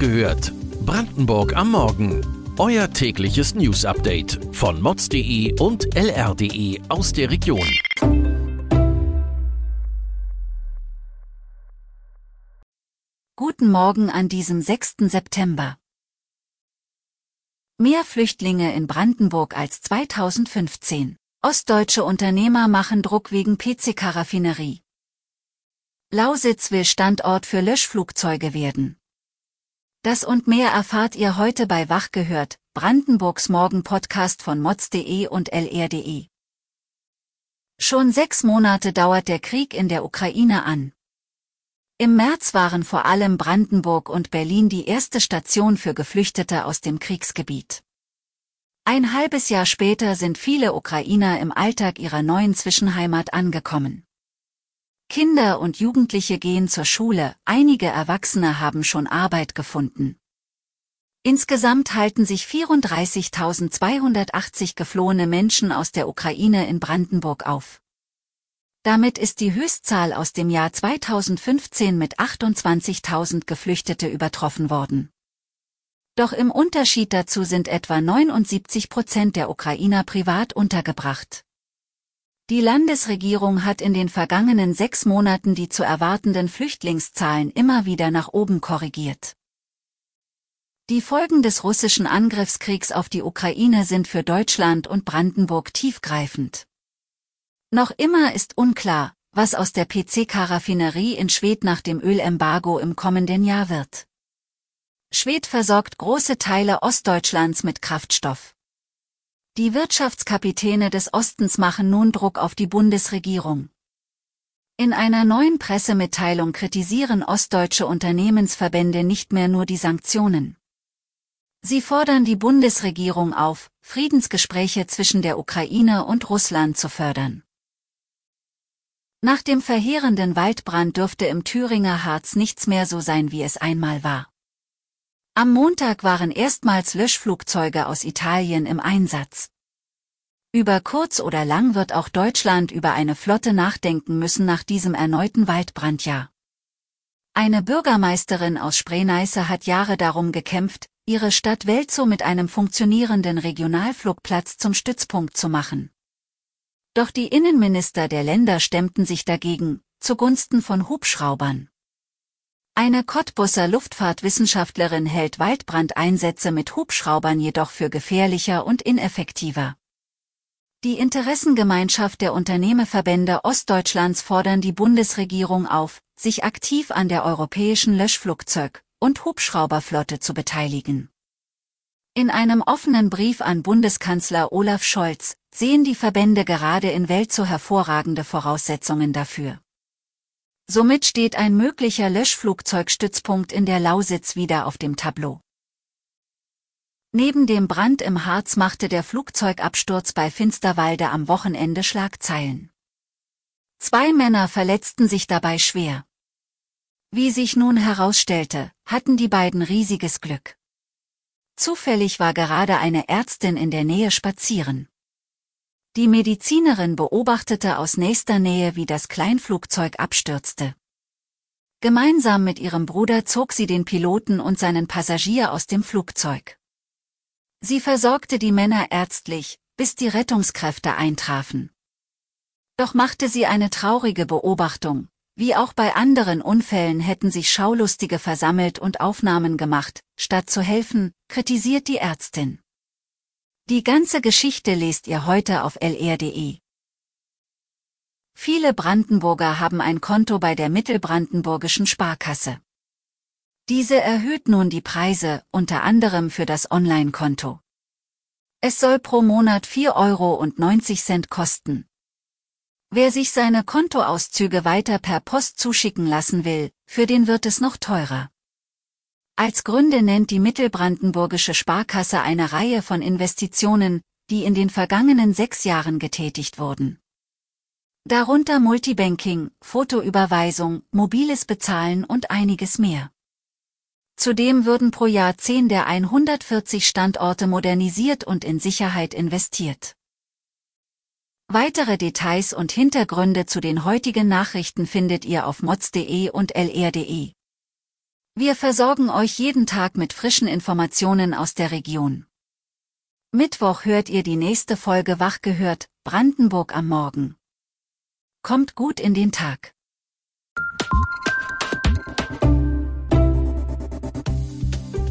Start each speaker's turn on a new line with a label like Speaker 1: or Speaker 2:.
Speaker 1: gehört. Brandenburg am Morgen. Euer tägliches News-Update von mods.de und lr.de aus der Region.
Speaker 2: Guten Morgen an diesem 6. September. Mehr Flüchtlinge in Brandenburg als 2015. Ostdeutsche Unternehmer machen Druck wegen PCK-Raffinerie. Lausitz will Standort für Löschflugzeuge werden. Das und mehr erfahrt ihr heute bei Wach gehört, Brandenburgs Morgen-Podcast von mods.de und lr.de. Schon sechs Monate dauert der Krieg in der Ukraine an. Im März waren vor allem Brandenburg und Berlin die erste Station für Geflüchtete aus dem Kriegsgebiet. Ein halbes Jahr später sind viele Ukrainer im Alltag ihrer neuen Zwischenheimat angekommen. Kinder und Jugendliche gehen zur Schule, einige Erwachsene haben schon Arbeit gefunden. Insgesamt halten sich 34.280 geflohene Menschen aus der Ukraine in Brandenburg auf. Damit ist die Höchstzahl aus dem Jahr 2015 mit 28.000 Geflüchtete übertroffen worden. Doch im Unterschied dazu sind etwa 79 Prozent der Ukrainer privat untergebracht. Die Landesregierung hat in den vergangenen sechs Monaten die zu erwartenden Flüchtlingszahlen immer wieder nach oben korrigiert. Die Folgen des russischen Angriffskriegs auf die Ukraine sind für Deutschland und Brandenburg tiefgreifend. Noch immer ist unklar, was aus der PCK-Raffinerie in Schwedt nach dem Ölembargo im kommenden Jahr wird. Schwedt versorgt große Teile Ostdeutschlands mit Kraftstoff. Die Wirtschaftskapitäne des Ostens machen nun Druck auf die Bundesregierung. In einer neuen Pressemitteilung kritisieren ostdeutsche Unternehmensverbände nicht mehr nur die Sanktionen. Sie fordern die Bundesregierung auf, Friedensgespräche zwischen der Ukraine und Russland zu fördern. Nach dem verheerenden Waldbrand dürfte im Thüringer Harz nichts mehr so sein, wie es einmal war. Am Montag waren erstmals Löschflugzeuge aus Italien im Einsatz. Über kurz oder lang wird auch Deutschland über eine Flotte nachdenken müssen nach diesem erneuten Waldbrandjahr. Eine Bürgermeisterin aus Spreeneiße hat Jahre darum gekämpft, ihre Stadt Welzow mit einem funktionierenden Regionalflugplatz zum Stützpunkt zu machen. Doch die Innenminister der Länder stemmten sich dagegen, zugunsten von Hubschraubern. Eine Cottbusser Luftfahrtwissenschaftlerin hält Waldbrandeinsätze mit Hubschraubern jedoch für gefährlicher und ineffektiver. Die Interessengemeinschaft der Unternehmerverbände Ostdeutschlands fordern die Bundesregierung auf, sich aktiv an der europäischen Löschflugzeug- und Hubschrauberflotte zu beteiligen. In einem offenen Brief an Bundeskanzler Olaf Scholz sehen die Verbände gerade in Welt so hervorragende Voraussetzungen dafür. Somit steht ein möglicher Löschflugzeugstützpunkt in der Lausitz wieder auf dem Tableau. Neben dem Brand im Harz machte der Flugzeugabsturz bei Finsterwalde am Wochenende Schlagzeilen. Zwei Männer verletzten sich dabei schwer. Wie sich nun herausstellte, hatten die beiden riesiges Glück. Zufällig war gerade eine Ärztin in der Nähe spazieren. Die Medizinerin beobachtete aus nächster Nähe, wie das Kleinflugzeug abstürzte. Gemeinsam mit ihrem Bruder zog sie den Piloten und seinen Passagier aus dem Flugzeug. Sie versorgte die Männer ärztlich, bis die Rettungskräfte eintrafen. Doch machte sie eine traurige Beobachtung. Wie auch bei anderen Unfällen hätten sich Schaulustige versammelt und Aufnahmen gemacht, statt zu helfen, kritisiert die Ärztin. Die ganze Geschichte lest ihr heute auf lr.de. Viele Brandenburger haben ein Konto bei der Mittelbrandenburgischen Sparkasse. Diese erhöht nun die Preise, unter anderem für das Online-Konto. Es soll pro Monat 4,90 Euro kosten. Wer sich seine Kontoauszüge weiter per Post zuschicken lassen will, für den wird es noch teurer. Als Gründe nennt die Mittelbrandenburgische Sparkasse eine Reihe von Investitionen, die in den vergangenen sechs Jahren getätigt wurden. Darunter Multibanking, Fotoüberweisung, mobiles Bezahlen und einiges mehr. Zudem würden pro Jahr 10 der 140 Standorte modernisiert und in Sicherheit investiert. Weitere Details und Hintergründe zu den heutigen Nachrichten findet ihr auf mods.de und lr.de. Wir versorgen euch jeden Tag mit frischen Informationen aus der Region. Mittwoch hört ihr die nächste Folge Wach gehört, Brandenburg am Morgen. Kommt gut in den Tag.